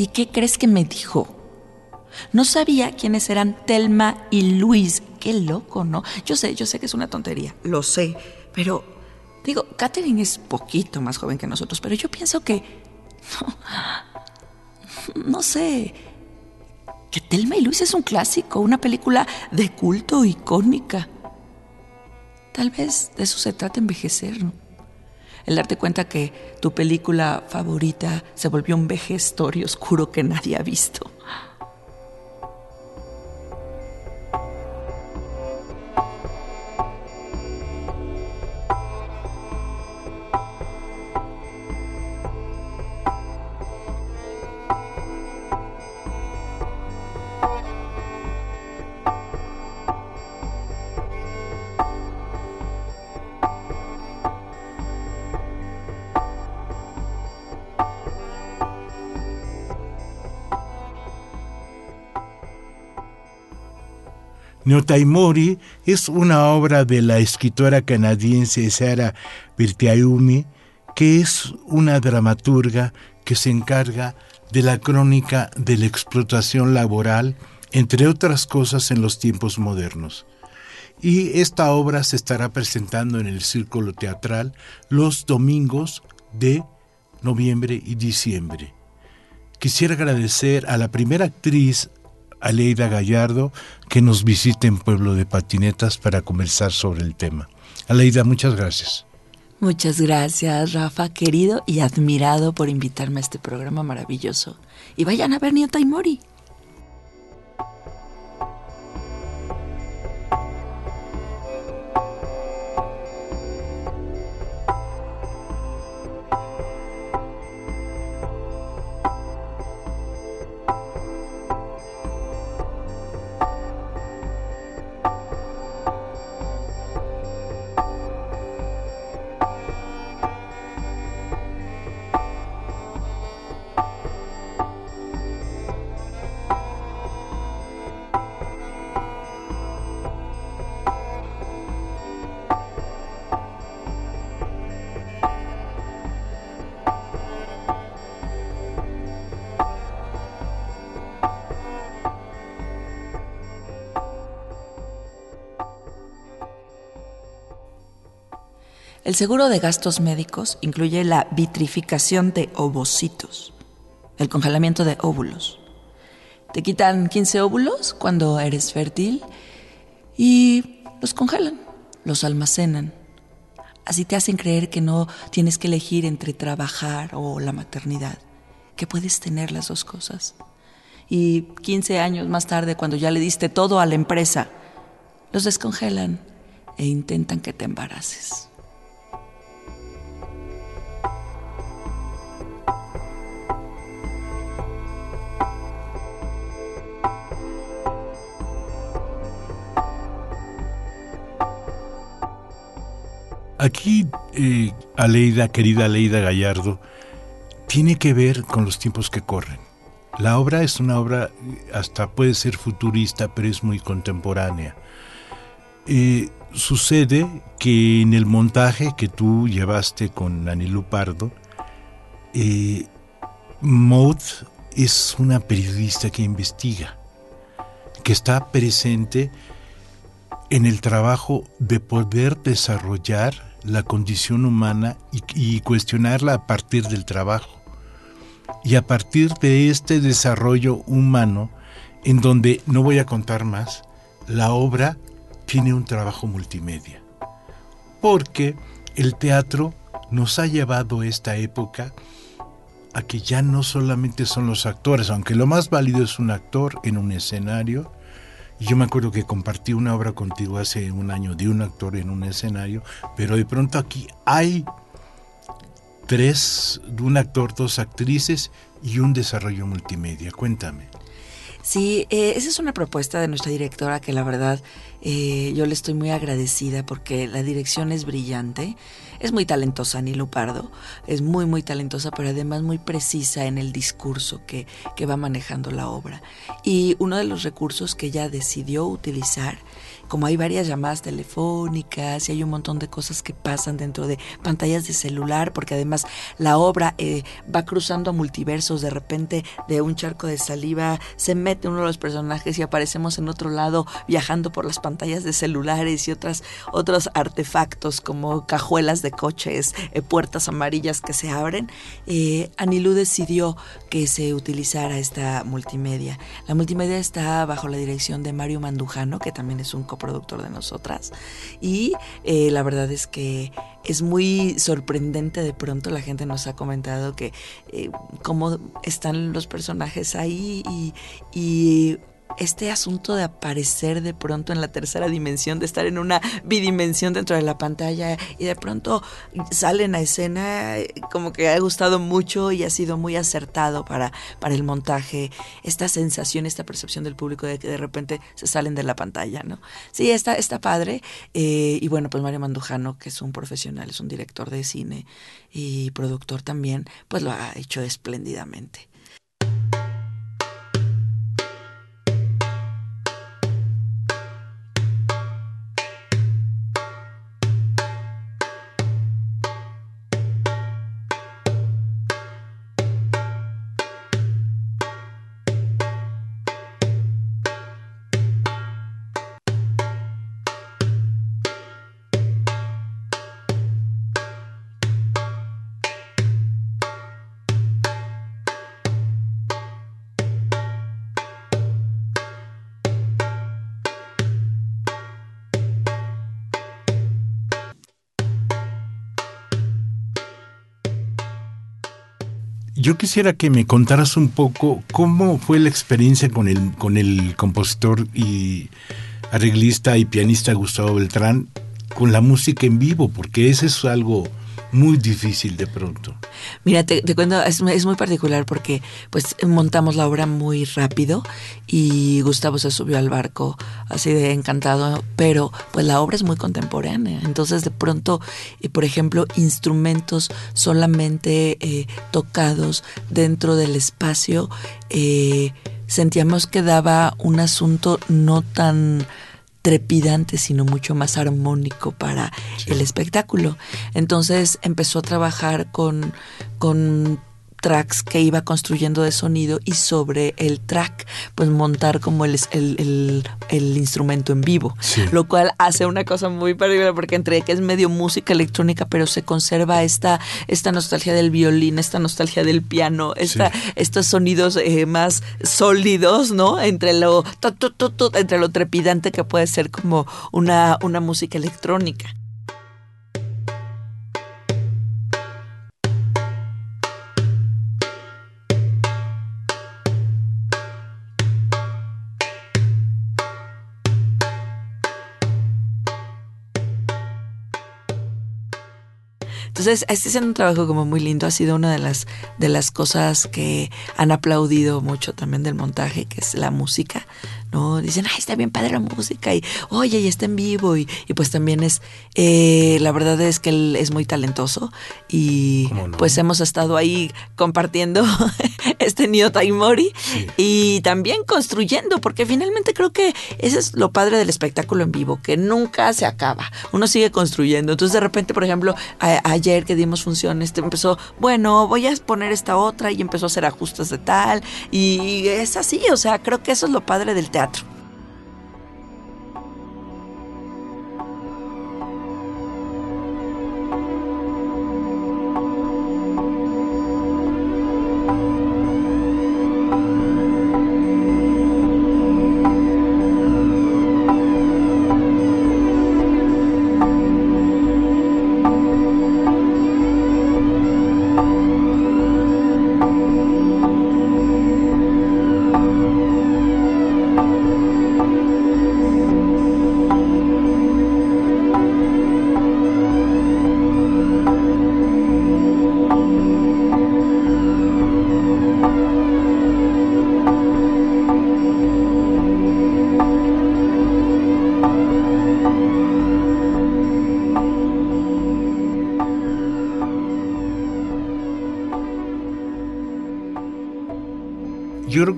¿Y qué crees que me dijo? No sabía quiénes eran Telma y Luis. Qué loco, ¿no? Yo sé, yo sé que es una tontería, lo sé, pero digo, Catherine es poquito más joven que nosotros, pero yo pienso que... No, no sé, que Telma y Luis es un clásico, una película de culto icónica. Tal vez de eso se trata envejecer, ¿no? El darte cuenta que tu película favorita se volvió un vejestorio oscuro que nadie ha visto. Neotaimori es una obra de la escritora canadiense Sarah Virtiayumi, que es una dramaturga que se encarga de la crónica de la explotación laboral, entre otras cosas en los tiempos modernos. Y esta obra se estará presentando en el Círculo Teatral los domingos de noviembre y diciembre. Quisiera agradecer a la primera actriz Aleida Gallardo que nos visite en Pueblo de Patinetas para conversar sobre el tema. Aleida, muchas gracias. Muchas gracias, Rafa, querido y admirado por invitarme a este programa maravilloso. Y vayan a ver Nieta y Mori. El seguro de gastos médicos incluye la vitrificación de ovocitos, el congelamiento de óvulos. Te quitan 15 óvulos cuando eres fértil y los congelan, los almacenan. Así te hacen creer que no tienes que elegir entre trabajar o la maternidad, que puedes tener las dos cosas. Y 15 años más tarde, cuando ya le diste todo a la empresa, los descongelan e intentan que te embaraces. Aquí, eh, Aleida, querida Aleida Gallardo, tiene que ver con los tiempos que corren. La obra es una obra, hasta puede ser futurista, pero es muy contemporánea. Eh, sucede que en el montaje que tú llevaste con Anilú Pardo, eh, Maud es una periodista que investiga, que está presente en el trabajo de poder desarrollar la condición humana y, cuestionarla a partir del trabajo. Y a partir de este desarrollo humano, en donde, no voy a contar más, la obra tiene un trabajo multimedia. Porque el teatro nos ha llevado esta época a que ya no solamente son los actores, aunque lo más válido es un actor en un escenario. Yo me acuerdo que compartí una obra contigo hace un año de un actor en un escenario, pero de pronto aquí hay tres, un actor, dos actrices y un desarrollo multimedia. Cuéntame. Sí, eh, esa es una propuesta de nuestra directora que la verdad eh, yo le estoy muy agradecida porque la dirección es brillante. Es muy talentosa Ani Lupardo, es muy muy talentosa, pero además muy precisa en el discurso que, que va manejando la obra. Y uno de los recursos que ella decidió utilizar como hay varias llamadas telefónicas y hay un montón de cosas que pasan dentro de pantallas de celular, porque además la obra eh, va cruzando a multiversos, de repente de un charco de saliva se mete uno de los personajes y aparecemos en otro lado viajando por las pantallas de celulares y otras, otros artefactos como cajuelas de coches, eh, puertas amarillas que se abren. Eh, Anilú decidió que se utilizara esta multimedia. La multimedia está bajo la dirección de Mario Mandujano, que también es un productor de nosotras. Y eh, la verdad es que es muy sorprendente de pronto la gente nos ha comentado que eh, cómo están los personajes ahí y, y este asunto de aparecer de pronto en la tercera dimensión, de estar en una bidimensión dentro de la pantalla y de pronto salen a escena, como que ha gustado mucho y ha sido muy acertado para, para el montaje, esta sensación, esta percepción del público de que de repente se salen de la pantalla, ¿no? Sí, está, está padre. Eh, y bueno, pues Mario Mandujano, que es un profesional, es un director de cine y productor también, pues lo ha hecho espléndidamente. Yo quisiera que me contaras un poco cómo fue la experiencia con el, con el compositor y arreglista y pianista Gustavo Beltrán con la música en vivo, porque ese es algo muy difícil de pronto. Mira, te, cuento, es, muy particular porque pues montamos la obra muy rápido y Gustavo se subió al barco así de encantado, pero pues la obra es muy contemporánea, entonces de pronto, eh, por ejemplo, instrumentos solamente eh, tocados dentro del espacio, eh, sentíamos que daba un asunto no tan trepidante, sino mucho más armónico para el espectáculo. Entonces empezó a trabajar con, con tracks que iba construyendo de sonido y sobre el track pues montar como el, el, el, instrumento en vivo, lo cual hace una cosa muy particular porque entre que es medio música electrónica pero se conserva esta, esta nostalgia del violín, esta nostalgia del piano, esta, estos sonidos eh, más sólidos, ¿no? Entre lo, entre lo trepidante que puede ser como una, una música electrónica. Entonces, este es un trabajo como muy lindo, ha sido una de las, de las cosas que han aplaudido mucho también del montaje, que es la música, ¿no? Dicen, ay, está bien padre la música, y oye, y está en vivo, y, pues también es, eh, la verdad es que él es muy talentoso, y pues hemos estado ahí compartiendo este Nio Taimori, y también construyendo, porque finalmente creo que ese es lo padre del espectáculo en vivo, que nunca se acaba, uno sigue construyendo, entonces de repente, por ejemplo, ayer que dimos funciones, te empezó, bueno, voy a poner esta otra, y empezó a hacer ajustes de tal, y es así, o sea, creo que eso es lo padre del teatro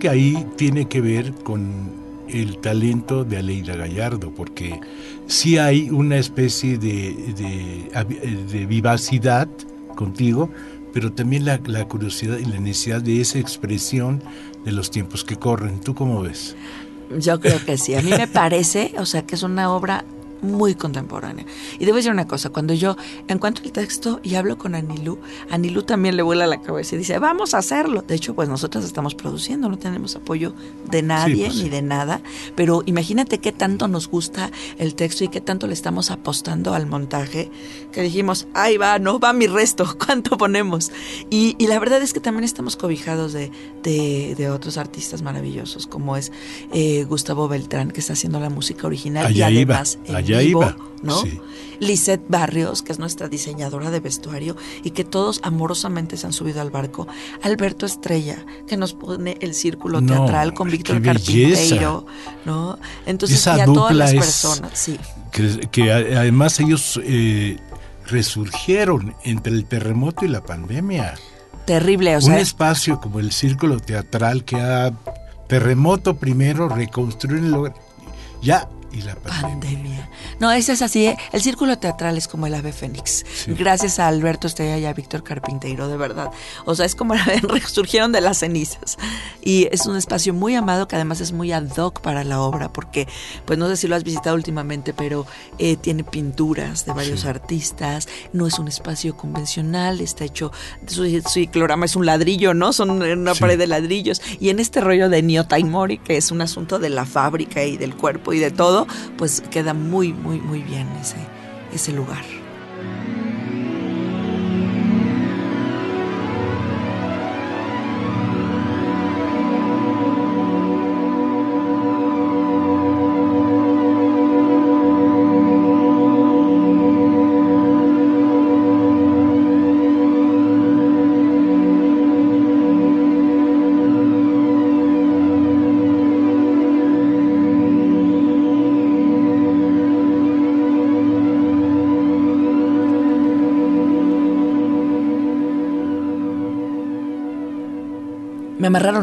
que ahí tiene que ver con el talento de Aleida Gallardo, porque sí hay una especie de, de, vivacidad contigo, pero también la, la, curiosidad y la necesidad de esa expresión de los tiempos que corren. ¿Tú cómo ves? Yo creo que sí. A mí me parece, o sea, que es una obra muy contemporánea. Y debo decir una cosa, cuando yo encuentro el texto y hablo con Anilú, Anilú también le vuela la cabeza y dice, vamos a hacerlo. De hecho, pues nosotros estamos produciendo, no tenemos apoyo de nadie pues ni de nada, pero imagínate qué tanto nos gusta el texto y qué tanto le estamos apostando al montaje, que dijimos, ahí va, no va mi resto, ¿cuánto ponemos? Y, la verdad es que también estamos cobijados de, de, otros artistas maravillosos, como es eh, Gustavo Beltrán, que está haciendo la música original y además iba. ¿No? Lisette Barrios, que es nuestra diseñadora de vestuario y que todos amorosamente se han subido al barco. Alberto Estrella, que nos pone el círculo teatral con Víctor Carpinteiro, ¿no? Entonces, y a todas las personas, sí. Que, además ellos eh, resurgieron entre el terremoto y la pandemia. Terrible, o sea. Un espacio como el círculo teatral que ha terremoto primero, reconstruir el lugar. Ya y la pandemia. No, ese es así. ¿eh? El círculo teatral es como el ave fénix. Gracias a Alberto Estrella y a Víctor Carpinteiro, de verdad. O sea, es como resurgieron de las cenizas. Y es un espacio muy amado que además es muy ad hoc para la obra, porque, pues no sé si lo has visitado últimamente, pero eh, tiene pinturas de varios artistas. No es un espacio convencional, está hecho, su, ciclorama es un ladrillo, ¿no? Son una pared de ladrillos. Y en este rollo de Neo Taimori, que es un asunto de la fábrica y del cuerpo y de todo, pues queda muy, muy, muy bien ese, ese lugar.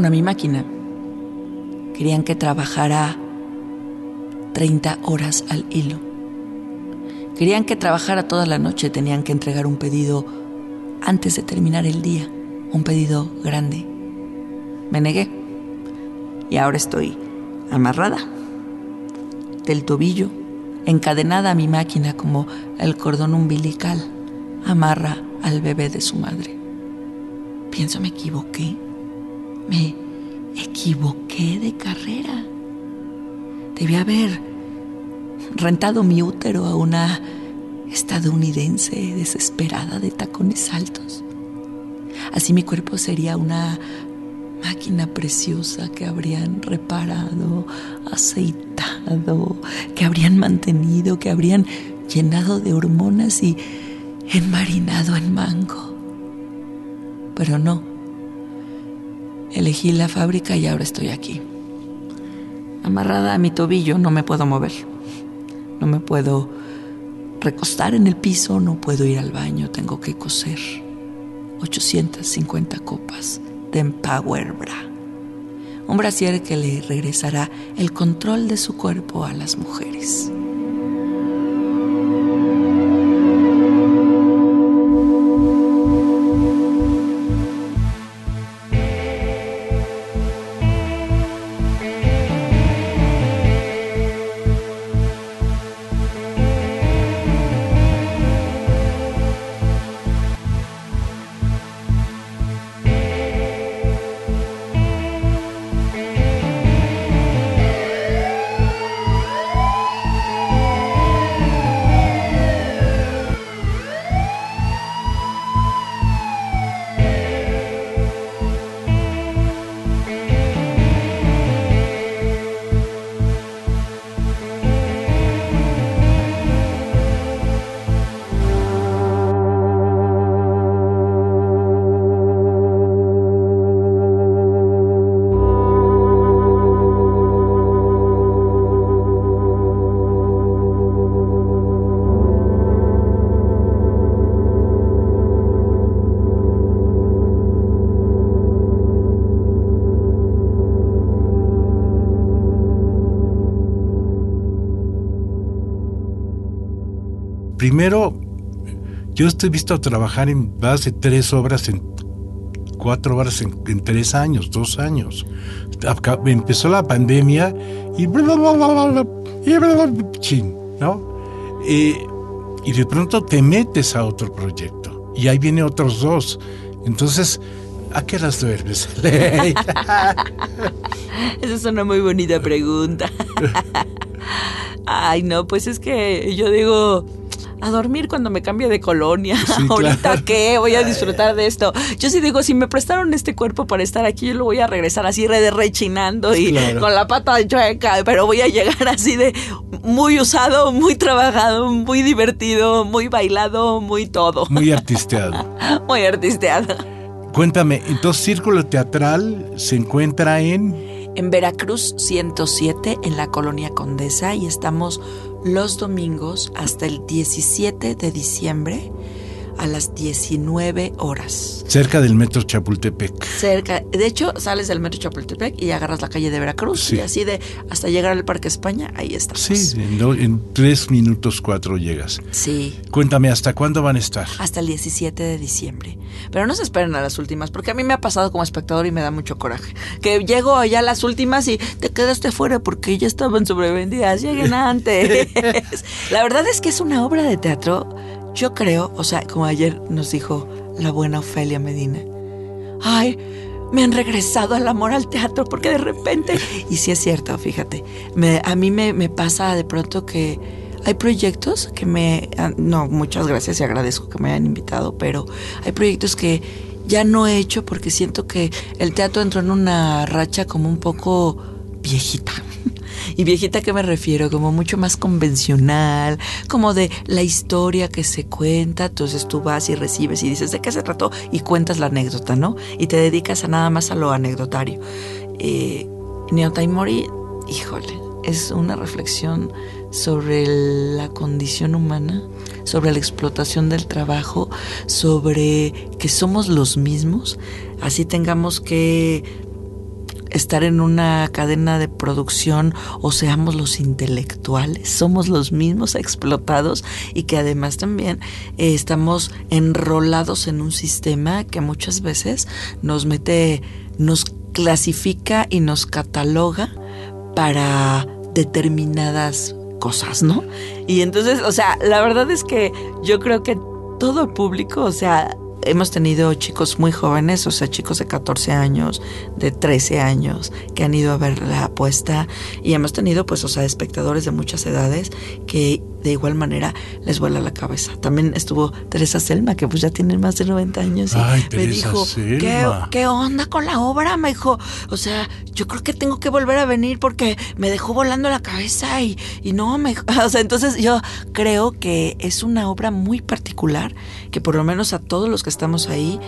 A mi máquina. Querían que trabajara 30 horas al hilo. Querían que trabajara toda la noche. Tenían que entregar un pedido antes de terminar el día. Un pedido grande. Me negué. Y ahora estoy amarrada del tobillo, encadenada a mi máquina como el cordón umbilical amarra al bebé de su madre. Pienso me equivoqué. Me equivoqué de carrera. Debí haber rentado mi útero a una estadounidense desesperada de tacones altos. Así mi cuerpo sería una máquina preciosa que habrían reparado, aceitado, que habrían mantenido, que habrían llenado de hormonas y enmarinado en mango. Pero no. Elegí la fábrica y ahora estoy aquí. Amarrada a mi tobillo no me puedo mover. No me puedo recostar en el piso, no puedo ir al baño, tengo que coser 850 copas de Empower Bra. Un brasier que le regresará el control de su cuerpo a las mujeres. Primero, yo estoy visto trabajar en base de tres obras en cuatro horas en, tres años, dos años. empezó la pandemia y ¿no? y de pronto te metes a otro proyecto y ahí viene otros dos. Entonces, ¿a qué horas duermes? Esa es una muy bonita pregunta. Ay, no, pues es que yo digo, a dormir cuando me cambie de colonia. Ahorita qué, voy a disfrutar de esto. Yo sí digo, si me prestaron este cuerpo para estar aquí, yo lo voy a regresar así de rechinando y con la pata chueca, pero voy a llegar así de muy usado, muy trabajado, muy divertido, muy bailado, muy todo. Muy artisteado. muy artisteado. Cuéntame, entonces Círculo Teatral se encuentra en en Veracruz 107 en la colonia Condesa y estamos los domingos hasta el 17 de diciembre a las 19 horas. Cerca del metro Chapultepec. Cerca, de hecho, sales del metro Chapultepec y agarras la calle de Veracruz y así de hasta llegar al Parque España, ahí estamos. Sí, en, tres minutos cuatro llegas. Sí. Cuéntame, ¿hasta cuándo van a estar? Hasta el 17 de diciembre. Pero no se esperen a las últimas, porque a mí me ha pasado como espectador y me da mucho coraje. Que llego allá a las últimas y te quedaste fuera porque ya estaban sobrevendidas, lleguen antes. la verdad es que es una obra de teatro yo creo, o sea, como ayer nos dijo la buena Ofelia Medina, ay, me han regresado al amor al teatro porque de repente, y sí es cierto, fíjate, a mí me, pasa de pronto que hay proyectos que me, no, muchas gracias y agradezco que me hayan invitado, pero hay proyectos que ya no he hecho porque siento que el teatro entró en una racha como un poco viejita. Y viejita, ¿a qué me refiero? Como mucho más convencional, como de la historia que se cuenta. Entonces tú vas y recibes y dices de qué se trató y cuentas la anécdota, ¿no? Y te dedicas a nada más a lo anecdotario. Eh, Taimori, híjole, es una reflexión sobre la condición humana, sobre la explotación del trabajo, sobre que somos los mismos, así tengamos que estar en una cadena de producción o seamos los intelectuales, somos los mismos explotados y que además también eh, estamos enrolados en un sistema que muchas veces nos mete, nos clasifica y nos cataloga para determinadas cosas, ¿no? Y entonces, o sea, la verdad es que yo creo que todo público, o sea, hemos tenido chicos muy jóvenes, o sea, chicos de 14 años, de 13 años, que han ido a ver la apuesta. Y hemos tenido, pues, o sea, espectadores de muchas edades que de igual manera les vuela la cabeza. También estuvo Teresa Selma, que pues ya tiene más de 90 años, y me dijo, ¿Qué, onda con la obra? Me dijo, o sea, yo creo que tengo que volver a venir porque me dejó volando la cabeza y, y no me... O sea, entonces yo creo que es una obra muy particular, que por lo menos a todos los que estamos ahí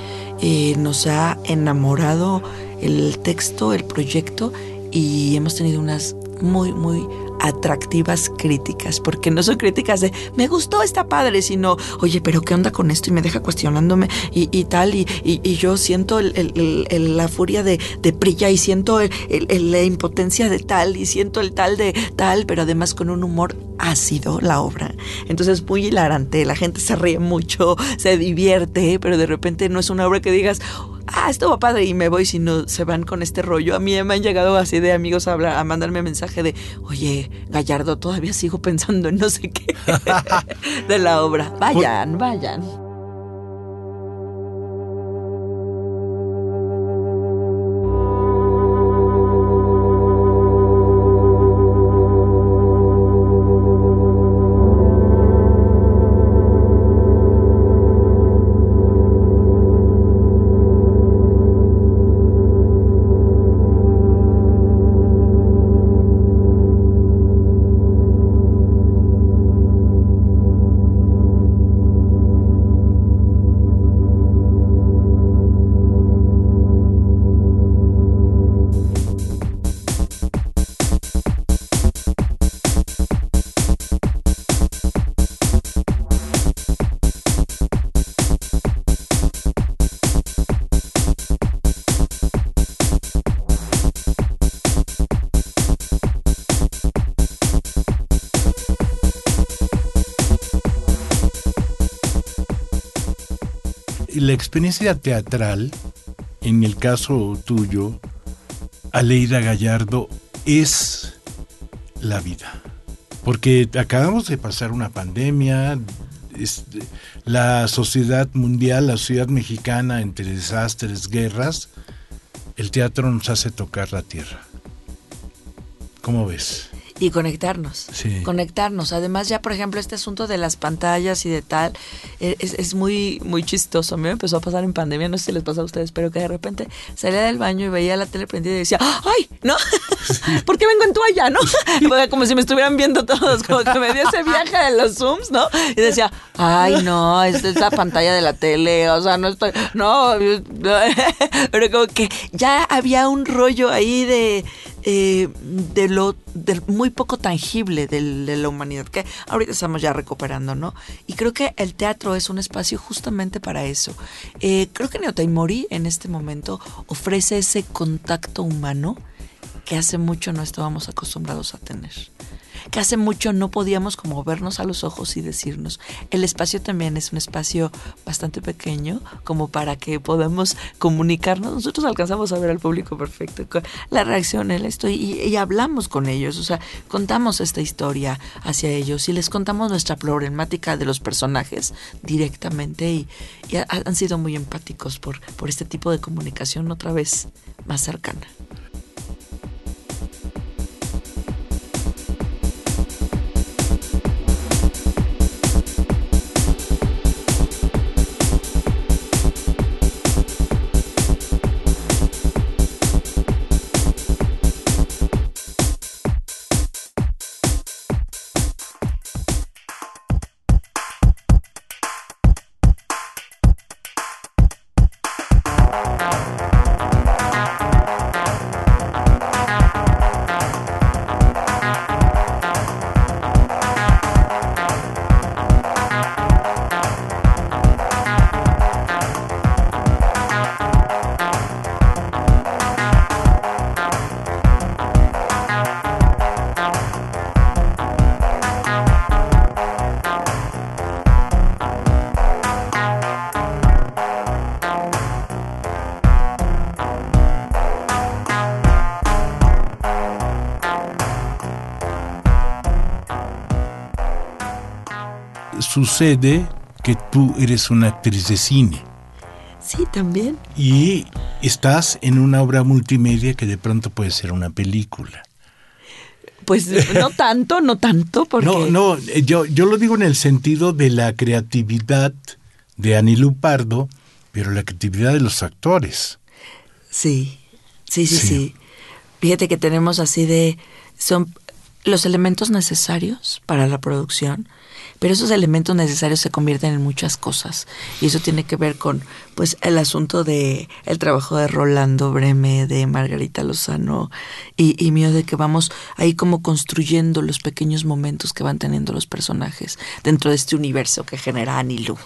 eh, nos ha enamorado el texto, el proyecto, y hemos tenido unas muy, muy atractivas críticas, porque no son críticas de me gustó, está padre, sino oye, pero ¿qué onda con esto? Y me deja cuestionándome y, tal, y, yo siento la furia de, de Prilla y siento la impotencia de tal y siento el tal de tal, pero además con un humor ácido la obra. Entonces muy hilarante, la gente se ríe mucho, se divierte, pero de repente no es una obra que digas, ah, esto va padre y me voy si no se van con este rollo. A mí me han llegado así de amigos a, hablar, a mandarme mensaje de, oye, Gallardo, todavía sigo pensando en no sé qué de la obra. Vayan, vayan. Experiencia teatral, en el caso tuyo, Aleida Gallardo, es la vida. Porque acabamos de pasar una pandemia, la sociedad mundial, la sociedad mexicana, entre desastres, guerras, el teatro nos hace tocar la tierra. ¿Cómo ves? Y conectarnos. Conectarnos. Además, ya por ejemplo, este asunto de las pantallas y de tal, e, es, muy, muy chistoso. A mí me empezó a pasar en pandemia, no sé si les pasa a ustedes, pero que de repente salía del baño y veía la tele prendida y decía, ¡ay! ¿No? ¿Por qué vengo en toalla? ¿No? como si me estuvieran viendo todos, como que me dio ese viaje de los Zooms, ¿no? Y decía, ¡ay, no! Esta es la pantalla de la tele, o sea, no estoy. No, pero como que ya había un rollo ahí de eh, de lo muy poco tangible de, la humanidad, que ahorita estamos ya recuperando, ¿no? Y creo que el teatro es un espacio justamente para eso. Eh, creo que Neotaimori en este momento ofrece ese contacto humano que hace mucho no estábamos acostumbrados a tener que hace mucho no podíamos como vernos a los ojos y decirnos. El espacio también es un espacio bastante pequeño como para que podamos comunicarnos. Nosotros alcanzamos a ver al público perfecto, la reacción, el esto, y, hablamos con ellos, o sea, contamos esta historia hacia ellos y les contamos nuestra problemática de los personajes directamente y, han sido muy empáticos por, por este tipo de comunicación otra vez más cercana. Sucede que tú eres una actriz de cine. Sí, también. Y estás en una obra multimedia que de pronto puede ser una película. Pues no tanto, no tanto, porque... No, no, yo, yo lo digo en el sentido de la creatividad de Anilú Pardo, pero la creatividad de los actores. Sí, sí, sí, sí. Fíjate que tenemos así de... Son los elementos necesarios para la producción, pero esos elementos necesarios se convierten en muchas cosas y eso tiene que ver con pues el asunto de el trabajo de Rolando Breme de Margarita Lozano y, mío de que vamos ahí como construyendo los pequeños momentos que van teniendo los personajes dentro de este universo que genera Anilu.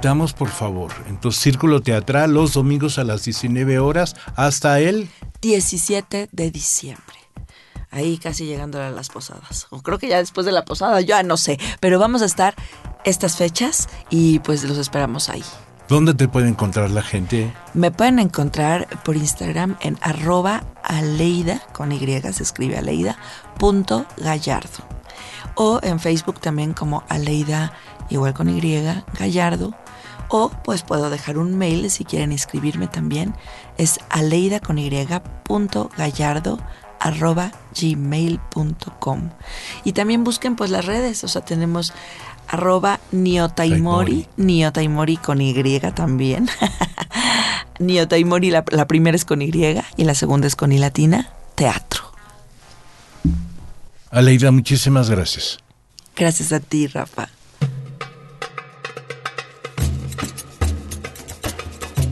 Repitamos, por favor. Entonces, Círculo Teatral los domingos a las 19 horas hasta el 17 de diciembre. Ahí casi llegando a las posadas. O creo que ya después de la posada, ya no sé. Pero vamos a estar estas fechas y pues los esperamos ahí. ¿Dónde te puede encontrar la gente? Me pueden encontrar por Instagram en arroba aleida, con Y se escribe aleida, punto gallardo. O en Facebook también como aleida igual con Y, Gallardo. O pues puedo dejar un mail si quieren inscribirme también. Es aleida con Y punto gallardo arroba gmail.com y también busquen pues las redes, o sea tenemos arroba niotaimori, niotaimori con Y también. niotaimori, la, la primera es con Y y la segunda es con I latina, teatro. Aleida, muchísimas gracias. Gracias a ti, Rafa.